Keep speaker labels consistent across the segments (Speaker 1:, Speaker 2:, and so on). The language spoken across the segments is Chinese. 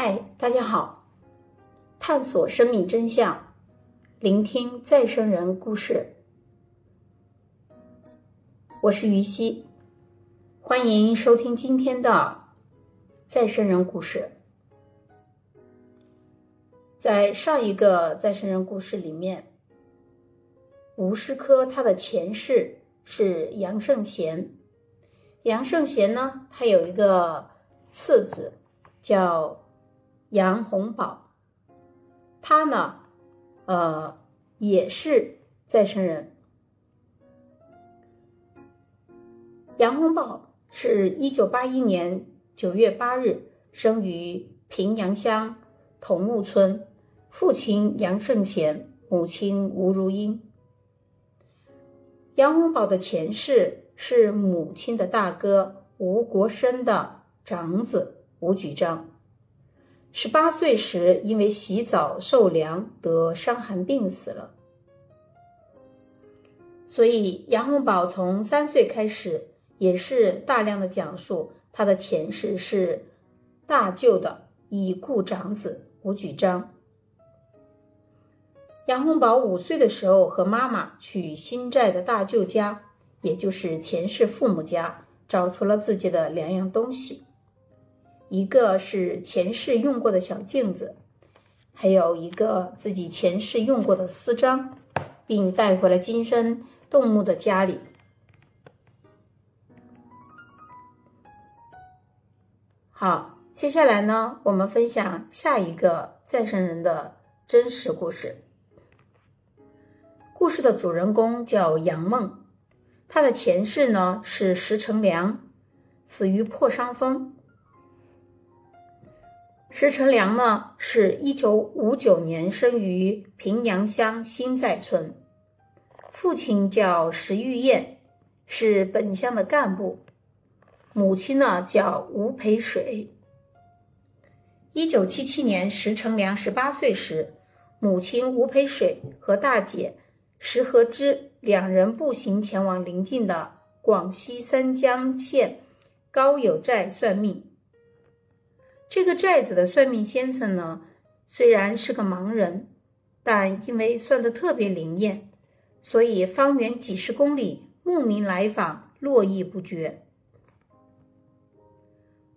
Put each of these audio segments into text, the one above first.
Speaker 1: 嗨，大家好！探索生命真相，聆听再生人故事。我是于西，欢迎收听今天的再生人故事。在上一个再生人故事里面，吴师科他的前世是杨圣贤。杨圣贤呢，他有一个次子叫。杨洪宝，他呢，呃，也是再生人。杨洪宝是一九八一年九月八日生于平阳乡桐木村，父亲杨胜贤，母亲吴如英。杨洪宝的前世是母亲的大哥吴国生的长子吴举章。十八岁时，因为洗澡受凉得伤寒病死了。所以杨洪宝从三岁开始，也是大量的讲述他的前世是大舅的已故长子吴举章。杨洪宝五岁的时候，和妈妈去新寨的大舅家，也就是前世父母家，找出了自己的两样东西。一个是前世用过的小镜子，还有一个自己前世用过的丝章，并带回了今生动物的家里。好，接下来呢，我们分享下一个再生人的真实故事。故事的主人公叫杨梦，他的前世呢是石成良，死于破伤风。石成良呢，是一九五九年生于平阳乡新寨村，父亲叫石玉燕，是本乡的干部，母亲呢叫吴培水。一九七七年，石成良十八岁时，母亲吴培水和大姐石和芝两人步行前往邻近的广西三江县高友寨算命。这个寨子的算命先生呢，虽然是个盲人，但因为算得特别灵验，所以方圆几十公里慕名来访，络绎不绝。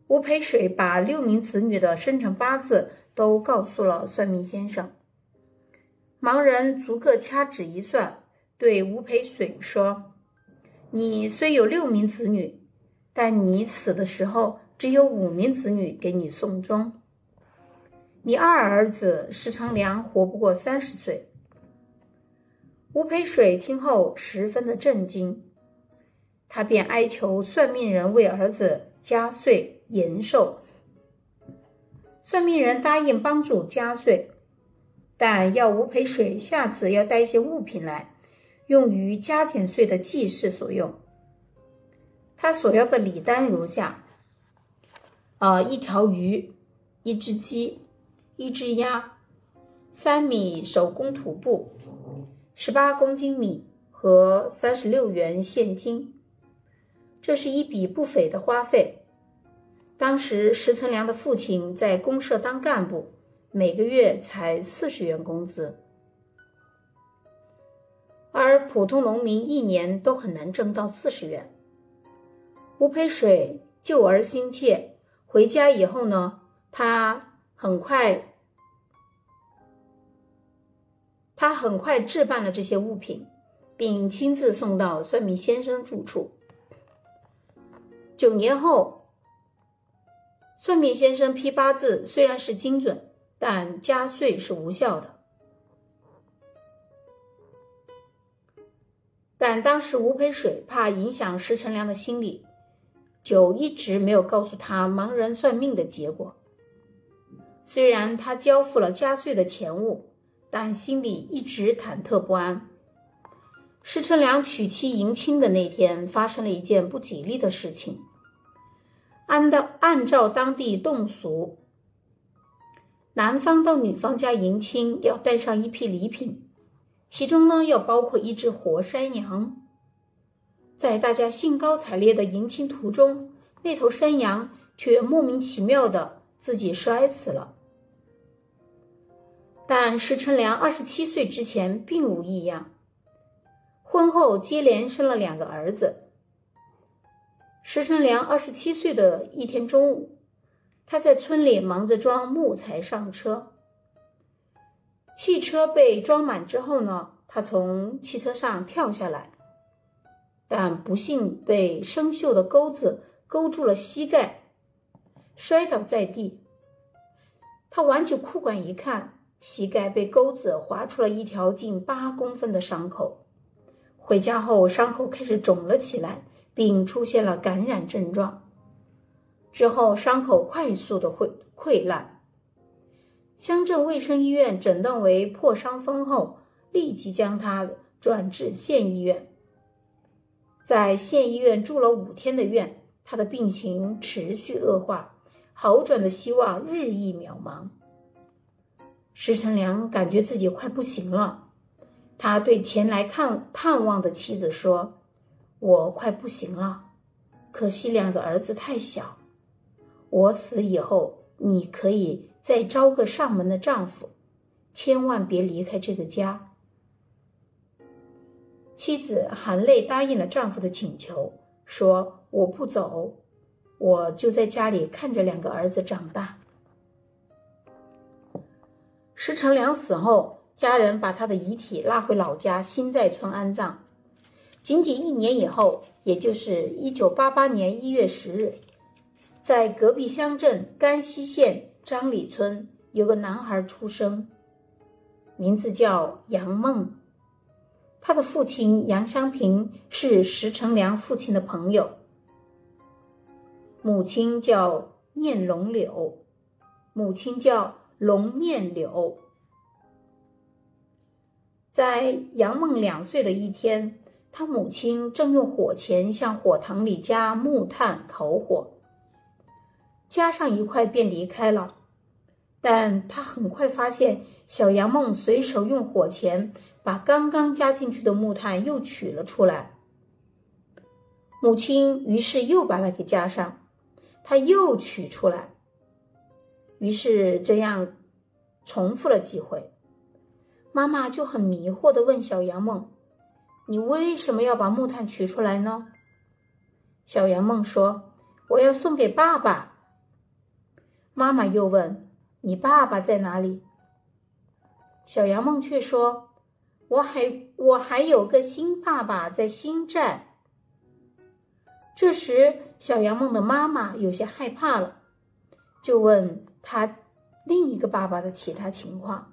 Speaker 1: 吴培水把六名子女的生辰八字都告诉了算命先生，盲人逐个掐指一算，对吴培水说：“你虽有六名子女，但你死的时候。”只有五名子女给你送终，你二儿子石成良活不过三十岁。吴培水听后十分的震惊，他便哀求算命人为儿子加岁延寿。算命人答应帮助加岁，但要吴培水下次要带一些物品来，用于加减岁的祭祀所用。他所要的礼单如下。啊，一条鱼，一只鸡，一只鸭，三米手工土布，十八公斤米和三十六元现金，这是一笔不菲的花费。当时石成良的父亲在公社当干部，每个月才四十元工资，而普通农民一年都很难挣到四十元。吴培水救儿心切。回家以后呢，他很快，他很快置办了这些物品，并亲自送到算命先生住处。九年后，算命先生批八字虽然是精准，但加岁是无效的。但当时吴培水怕影响石成良的心理。就一直没有告诉他盲人算命的结果。虽然他交付了加税的钱物，但心里一直忐忑不安。施成良娶妻迎亲的那天，发生了一件不吉利的事情。按照按照当地动俗，男方到女方家迎亲要带上一批礼品，其中呢要包括一只活山羊。在大家兴高采烈的迎亲途中，那头山羊却莫名其妙的自己摔死了。但石成良二十七岁之前并无异样，婚后接连生了两个儿子。石成良二十七岁的一天中午，他在村里忙着装木材上车。汽车被装满之后呢，他从汽车上跳下来，但不幸被生锈的钩子勾住了膝盖，摔倒在地。他挽起裤管一看，膝盖被钩子划出了一条近八公分的伤口。回家后，伤口开始肿了起来。并出现了感染症状，之后伤口快速的会溃烂。乡镇卫生医院诊断为破伤风后，立即将他转至县医院。在县医院住了五天的院，他的病情持续恶化，好转的希望日益渺茫。石成良感觉自己快不行了，他对前来看探望的妻子说。我快不行了，可惜两个儿子太小。我死以后，你可以再招个上门的丈夫，千万别离开这个家。妻子含泪答应了丈夫的请求，说：“我不走，我就在家里看着两个儿子长大。”石成良死后，家人把他的遗体拉回老家新寨村安葬。仅仅一年以后，也就是一九八八年一月十日，在隔壁乡镇甘溪县张里村，有个男孩出生，名字叫杨梦。他的父亲杨香平是石成良父亲的朋友，母亲叫念龙柳，母亲叫龙念柳。在杨梦两岁的一天。他母亲正用火钳向火塘里加木炭烤火，加上一块便离开了。但他很快发现，小杨梦随手用火钳把刚刚加进去的木炭又取了出来。母亲于是又把它给加上，他又取出来。于是这样重复了几回，妈妈就很迷惑的问小杨梦。你为什么要把木炭取出来呢？小杨梦说：“我要送给爸爸。”妈妈又问：“你爸爸在哪里？”小杨梦却说：“我还我还有个新爸爸在新寨。”这时，小杨梦的妈妈有些害怕了，就问他另一个爸爸的其他情况。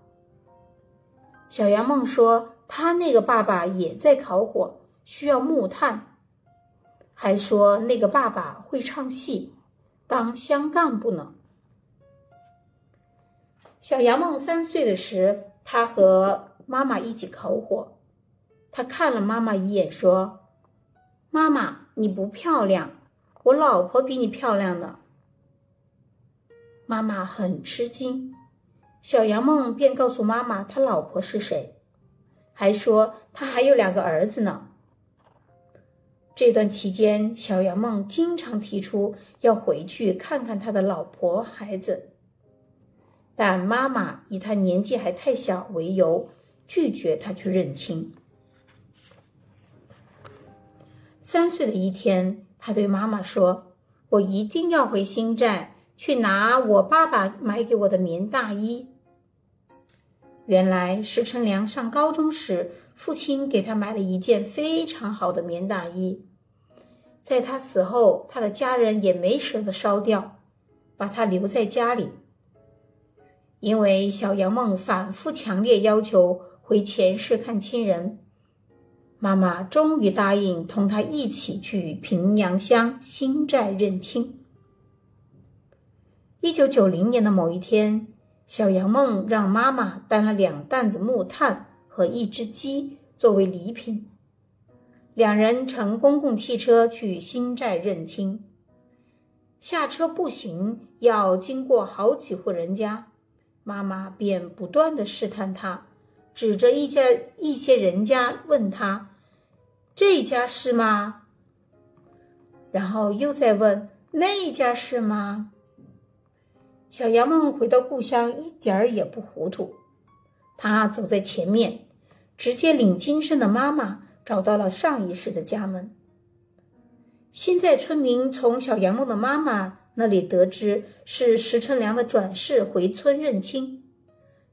Speaker 1: 小杨梦说。他那个爸爸也在烤火，需要木炭，还说那个爸爸会唱戏，当乡干部呢。小杨梦三岁的时，他和妈妈一起烤火，他看了妈妈一眼，说：“妈妈，你不漂亮，我老婆比你漂亮呢。”妈妈很吃惊，小杨梦便告诉妈妈他老婆是谁。还说他还有两个儿子呢。这段期间，小杨梦经常提出要回去看看他的老婆孩子，但妈妈以他年纪还太小为由，拒绝他去认亲。三岁的一天，他对妈妈说：“我一定要回新寨去拿我爸爸买给我的棉大衣。”原来石成良上高中时，父亲给他买了一件非常好的棉大衣。在他死后，他的家人也没舍得烧掉，把他留在家里。因为小杨梦反复强烈要求回前世看亲人，妈妈终于答应同他一起去平阳乡新寨认亲。一九九零年的某一天。小杨梦让妈妈担了两担子木炭和一只鸡作为礼品，两人乘公共汽车去新寨认亲。下车步行要经过好几户人家，妈妈便不断的试探他，指着一家一些人家问他：“这家是吗？”然后又再问：“那家是吗？”小杨梦回到故乡一点儿也不糊涂，他走在前面，直接领金生的妈妈找到了上一世的家门。现在村民从小杨梦的妈妈那里得知是石成良的转世回村认亲，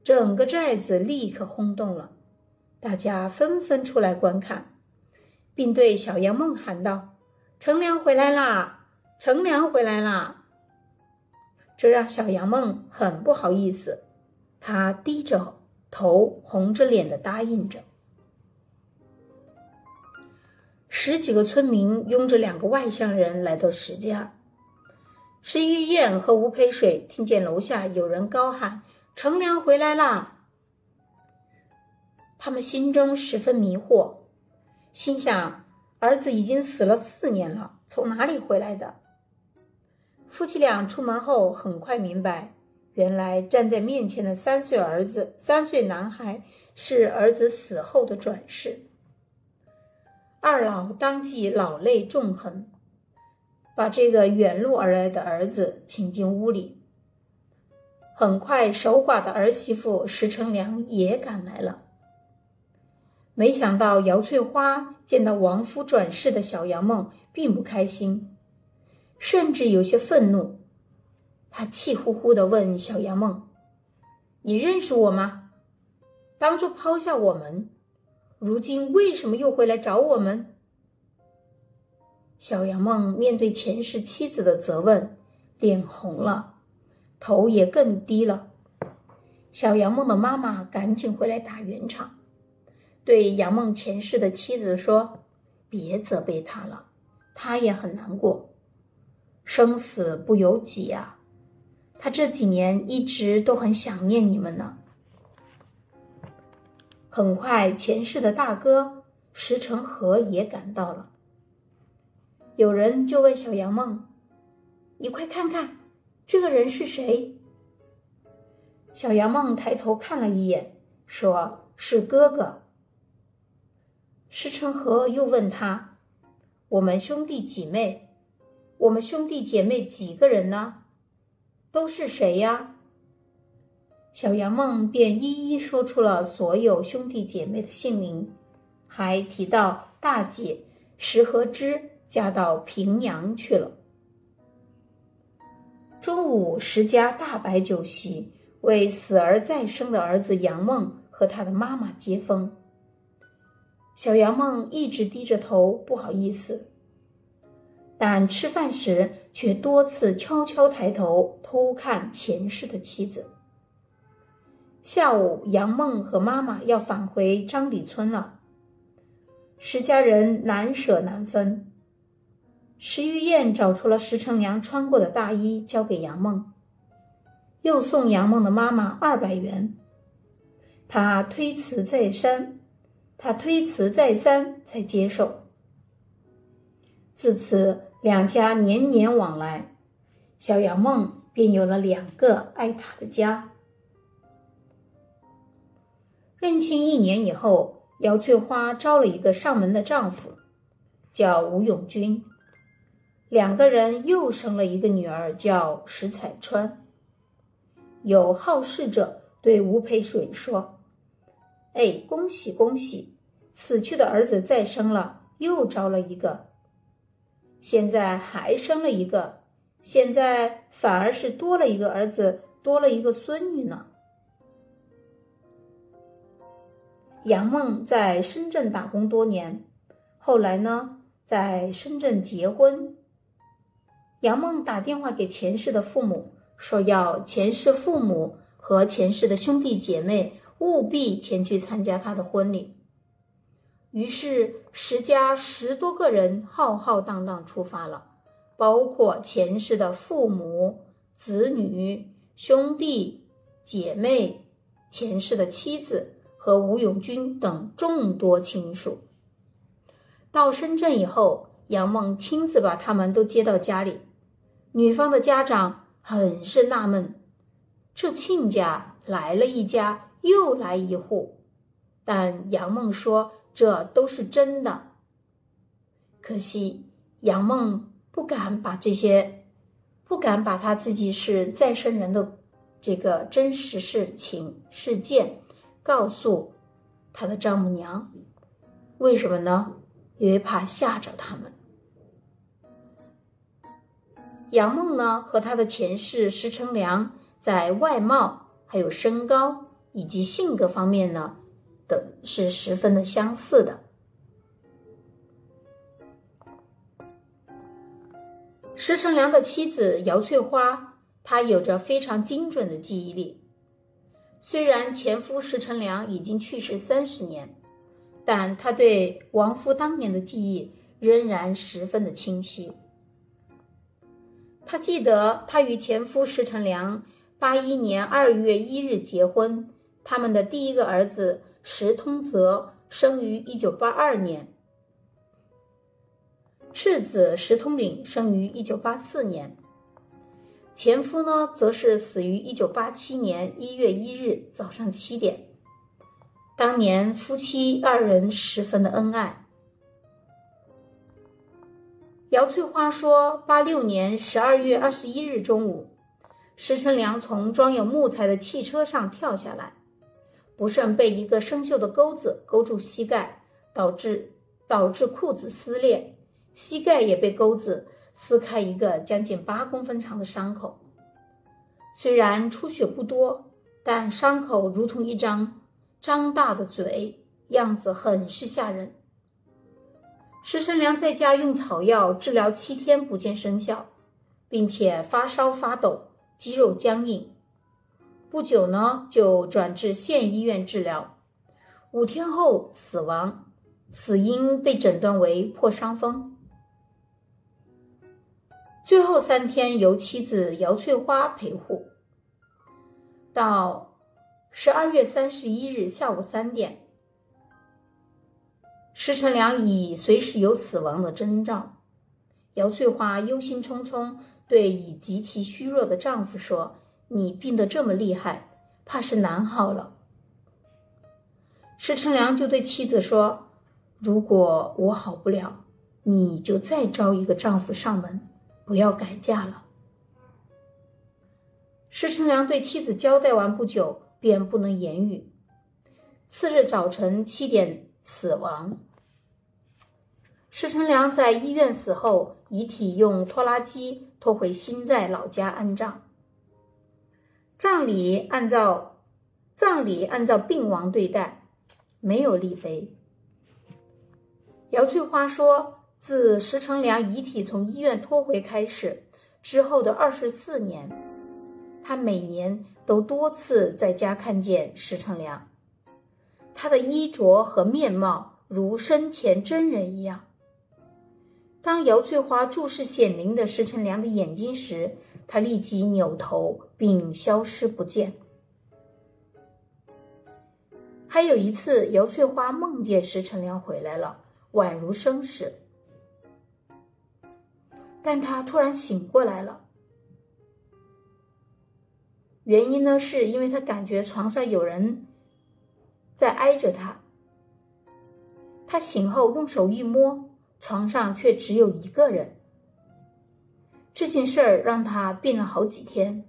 Speaker 1: 整个寨子立刻轰动了，大家纷纷出来观看，并对小杨梦喊道：“成良回来啦！成良回来啦！”这让小杨梦很不好意思，他低着头，红着脸的答应着。十几个村民拥着两个外乡人来到石家。石玉燕和吴培水听见楼下有人高喊：“乘凉回来啦！”他们心中十分迷惑，心想：儿子已经死了四年了，从哪里回来的？夫妻俩出门后，很快明白，原来站在面前的三岁儿子，三岁男孩是儿子死后的转世。二老当即老泪纵横，把这个远路而来的儿子请进屋里。很快，守寡的儿媳妇石成良也赶来了。没想到姚翠花见到亡夫转世的小杨梦，并不开心。甚至有些愤怒，他气呼呼地问小杨梦：“你认识我吗？当初抛下我们，如今为什么又回来找我们？”小杨梦面对前世妻子的责问，脸红了，头也更低了。小杨梦的妈妈赶紧回来打圆场，对杨梦前世的妻子说：“别责备他了，他也很难过。”生死不由己啊，他这几年一直都很想念你们呢。很快，前世的大哥石成河也赶到了。有人就问小杨梦：“你快看看，这个人是谁？”小杨梦抬头看了一眼，说是哥哥。石成河又问他：“我们兄弟几妹？”我们兄弟姐妹几个人呢？都是谁呀？小杨梦便一一说出了所有兄弟姐妹的姓名，还提到大姐石和芝嫁到平阳去了。中午，石家大摆酒席，为死而再生的儿子杨梦和他的妈妈接风。小杨梦一直低着头，不好意思。但吃饭时却多次悄悄抬头偷看前世的妻子。下午，杨梦和妈妈要返回张里村了，石家人难舍难分。石玉燕找出了石成良穿过的大衣，交给杨梦，又送杨梦的妈妈二百元。他推辞再三，他推辞再三才接受。自此，两家年年往来，小杨梦便有了两个爱她的家。认亲一年以后，姚翠花招了一个上门的丈夫，叫吴永军。两个人又生了一个女儿，叫石彩川。有好事者对吴培水说：“哎，恭喜恭喜，死去的儿子再生了，又招了一个。”现在还生了一个，现在反而是多了一个儿子，多了一个孙女呢。杨梦在深圳打工多年，后来呢，在深圳结婚。杨梦打电话给前世的父母，说要前世父母和前世的兄弟姐妹务必前去参加他的婚礼。于是，石家十多个人浩浩荡荡出发了，包括前世的父母、子女、兄弟姐妹、前世的妻子和吴永军等众多亲属。到深圳以后，杨梦亲自把他们都接到家里。女方的家长很是纳闷：这亲家来了一家，又来一户。但杨梦说。这都是真的，可惜杨梦不敢把这些不敢把他自己是再生人的这个真实事情事件告诉他的丈母娘。为什么呢？因为怕吓着他们。杨梦呢，和他的前世石成良在外貌、还有身高以及性格方面呢，等是十分的相似的。石成良的妻子姚翠花，她有着非常精准的记忆力。虽然前夫石成良已经去世三十年，但他对亡夫当年的记忆仍然十分的清晰。他记得，他与前夫石成良八一年二月一日结婚，他们的第一个儿子石通泽生于一九八二年，次子石通岭生于一九八四年，前夫呢，则是死于一九八七年一月一日早上七点。当年夫妻二人十分的恩爱。姚翠花说：“八六年十二月二十一日中午，石成良从装有木材的汽车上跳下来，不慎被一个生锈的钩子勾住膝盖，导致导致裤子撕裂，膝盖也被钩子撕开一个将近八公分长的伤口。虽然出血不多，但伤口如同一张张大的嘴，样子很是吓人。”石成良在家用草药治疗七天不见生效，并且发烧发抖，肌肉僵硬。不久呢，就转至县医院治疗，五天后死亡，死因被诊断为破伤风。最后三天由妻子姚翠花陪护，到十二月三十一日下午三点。石成良已随时有死亡的征兆，姚翠花忧心忡忡，对已极其虚弱的丈夫说：“你病得这么厉害，怕是难好了。”石成良就对妻子说：“如果我好不了，你就再招一个丈夫上门，不要改嫁了。”石成良对妻子交代完不久，便不能言语。次日早晨七点。死亡。石成良在医院死后，遗体用拖拉机拖回新寨老家安葬。葬礼按照葬礼按照病亡对待，没有立碑。姚翠花说，自石成良遗体从医院拖回开始，之后的二十四年，她每年都多次在家看见石成良。他的衣着和面貌如生前真人一样。当姚翠花注视显灵的石成良的眼睛时，他立即扭头并消失不见。还有一次，姚翠花梦见石成良回来了，宛如生时，但他突然醒过来了。原因呢，是因为他感觉床上有人。在挨着他，他醒后用手一摸，床上却只有一个人。这件事儿让他病了好几天。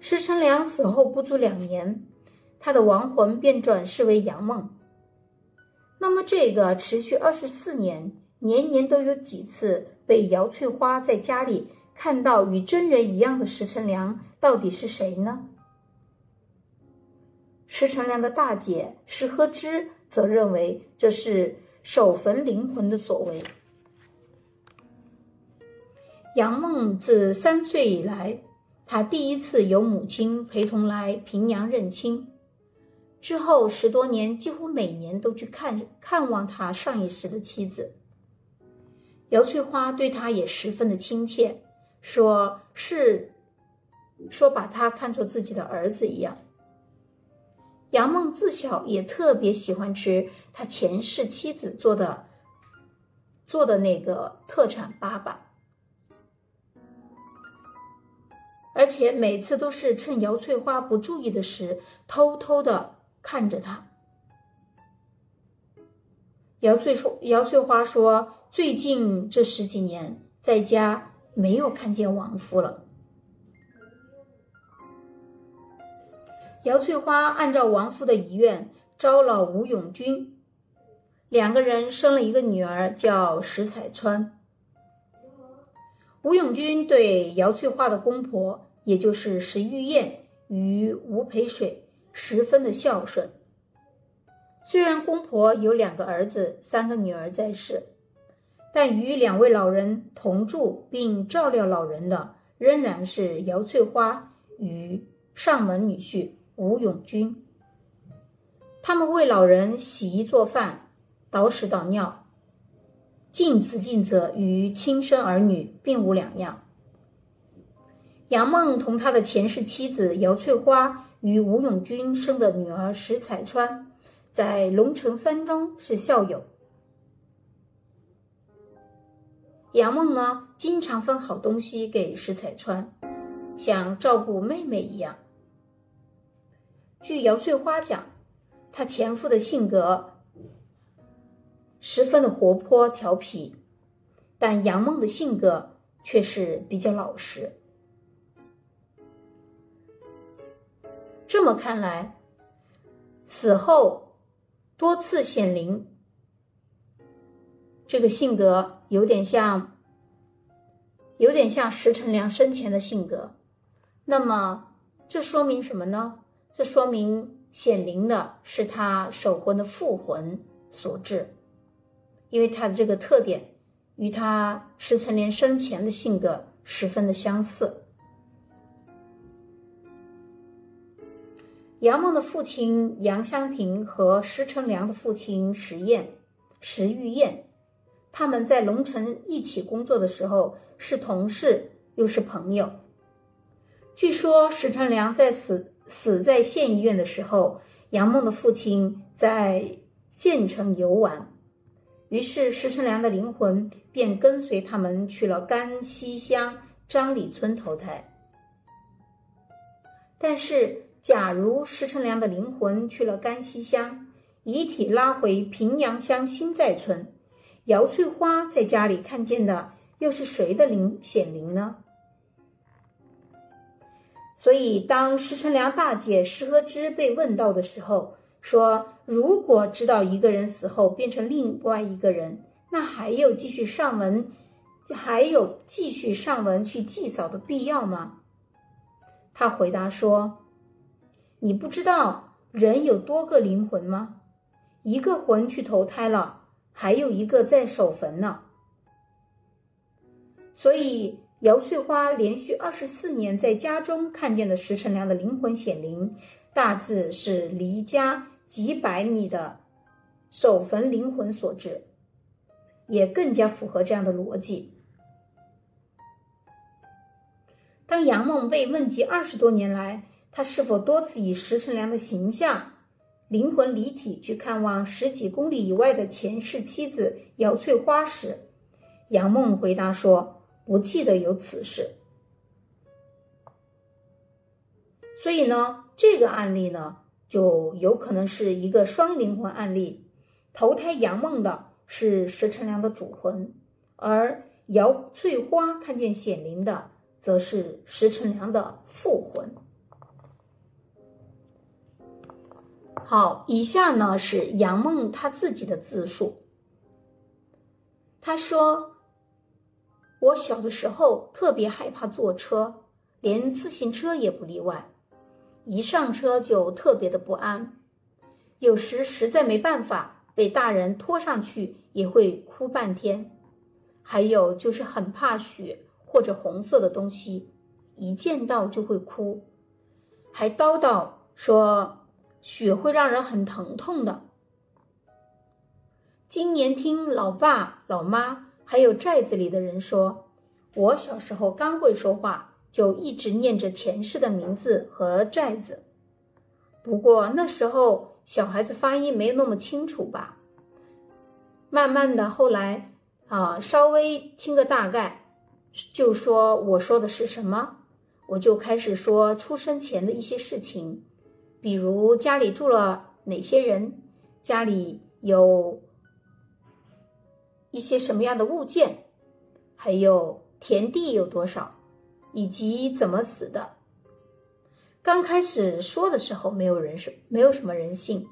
Speaker 1: 石成良死后不足两年，他的亡魂便转世为杨梦。那么，这个持续二十四年、年年都有几次被姚翠花在家里看到与真人一样的石成良，到底是谁呢？石成良的大姐石和之则认为这是守坟灵魂的所为。杨梦自三岁以来，她第一次由母亲陪同来平阳认亲，之后十多年几乎每年都去看看望他上一世的妻子。姚翠花对他也十分的亲切，说是说把他看作自己的儿子一样。杨梦自小也特别喜欢吃他前世妻子做的做的那个特产粑粑，而且每次都是趁姚翠花不注意的时，偷偷的看着他。姚翠说：“姚翠花说，最近这十几年在家没有看见亡夫了。姚翠花按照亡夫的遗愿招了吴永军，两个人生了一个女儿，叫石彩川。吴永军对姚翠花的公婆，也就是石玉燕与吴培水，十分的孝顺。虽然公婆有两个儿子、三个女儿在世，但与两位老人同住并照料老人的，仍然是姚翠花与上门女婿吴永军。他们为老人洗衣做饭、倒屎倒尿，尽职尽责，与亲生儿女并无两样。杨梦同他的前世妻子姚翠花与吴永军生的女儿石彩川。在龙城三中是校友，杨梦呢经常分好东西给石彩川，像照顾妹妹一样。据姚翠花讲，她前夫的性格十分的活泼调皮，但杨梦的性格却是比较老实。这么看来，死后。多次显灵，这个性格有点像，有点像石成良生前的性格。那么，这说明什么呢？这说明显灵的是他守魂的复魂所致，因为他的这个特点与他石成良生前的性格十分的相似。杨梦的父亲杨香平和石成良的父亲石燕、石玉燕，他们在龙城一起工作的时候是同事，又是朋友。据说石成良在死死在县医院的时候，杨梦的父亲在县城游玩，于是石成良的灵魂便跟随他们去了甘溪乡张里村投胎，但是。假如石成良的灵魂去了甘溪乡，遗体拉回平阳乡新寨村，姚翠花在家里看见的又是谁的灵显灵呢？所以，当石成良大姐石和芝被问到的时候，说：“如果知道一个人死后变成另外一个人，那还有继续上门，还有继续上门去祭扫的必要吗？”他回答说。你不知道人有多个灵魂吗？一个魂去投胎了，还有一个在守坟呢。所以姚翠花连续二十四年在家中看见的石成良的灵魂显灵，大致是离家几百米的守坟灵魂所致，也更加符合这样的逻辑。当杨梦被问及二十多年来，他是否多次以石成良的形象、灵魂离体去看望十几公里以外的前世妻子姚翠花时，杨梦回答说：“不记得有此事。”所以呢，这个案例呢，就有可能是一个双灵魂案例。投胎杨梦的是石成良的主魂，而姚翠花看见显灵的，则是石成良的副魂。好，以下呢是杨梦他自己的自述。他说：“我小的时候特别害怕坐车，连自行车也不例外。一上车就特别的不安，有时实在没办法被大人拖上去，也会哭半天。还有就是很怕血或者红色的东西，一见到就会哭，还叨叨说。”血会让人很疼痛的。今年听老爸、老妈还有寨子里的人说，我小时候刚会说话，就一直念着前世的名字和寨子。不过那时候小孩子发音没那么清楚吧。慢慢的，后来啊，稍微听个大概，就说我说的是什么，我就开始说出生前的一些事情。比如家里住了哪些人，家里有一些什么样的物件，还有田地有多少，以及怎么死的。刚开始说的时候，没有人是没有什么人信，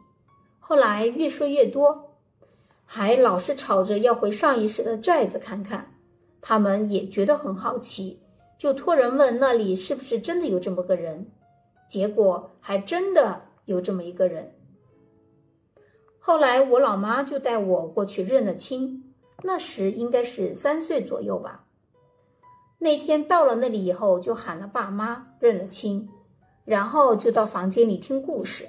Speaker 1: 后来越说越多，还老是吵着要回上一世的寨子看看。他们也觉得很好奇，就托人问那里是不是真的有这么个人。结果还真的有这么一个人。后来我老妈就带我过去认了亲，那时应该是三岁左右吧。那天到了那里以后，就喊了爸妈认了亲。然后就到房间里听故事。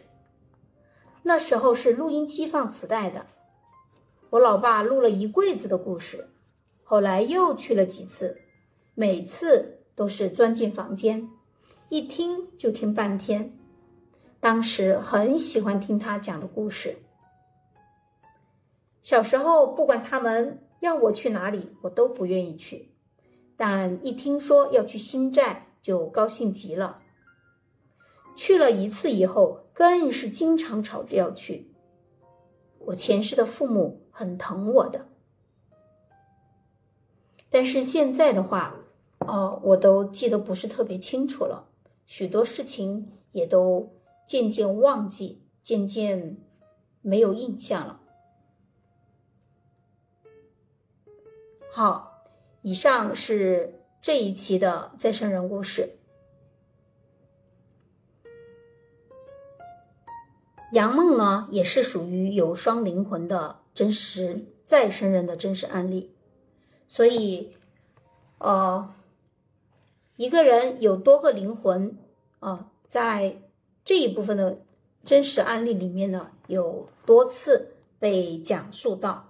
Speaker 1: 那时候是录音机放磁带的，我老爸录了一柜子的故事。后来又去了几次，每次都是钻进房间，一听就听半天。当时很喜欢听他讲的故事。小时候不管他们要我去哪里，我都不愿意去，但一听说要去新寨，就高兴极了。去了一次以后，更是经常吵着要去。我前世的父母很疼我的，但是现在的话，哦，我都记得不是特别清楚了，许多事情也都渐渐忘记，渐渐没有印象了。好，以上是这一期的再生人故事。杨梦呢，也是属于有双灵魂的真实再生人的真实案例，所以，呃，一个人有多个灵魂啊，在这一部分的真实案例里面呢，有多次被讲述到，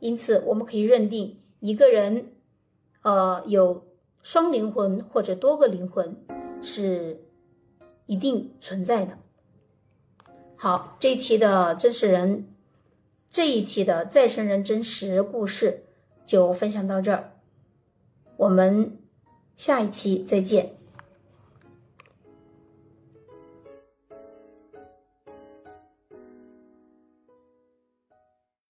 Speaker 1: 因此我们可以认定一个人，呃，有双灵魂或者多个灵魂是一定存在的。好，这一期的真实人，这一期的再生人真实故事就分享到这儿，我们下一期再见。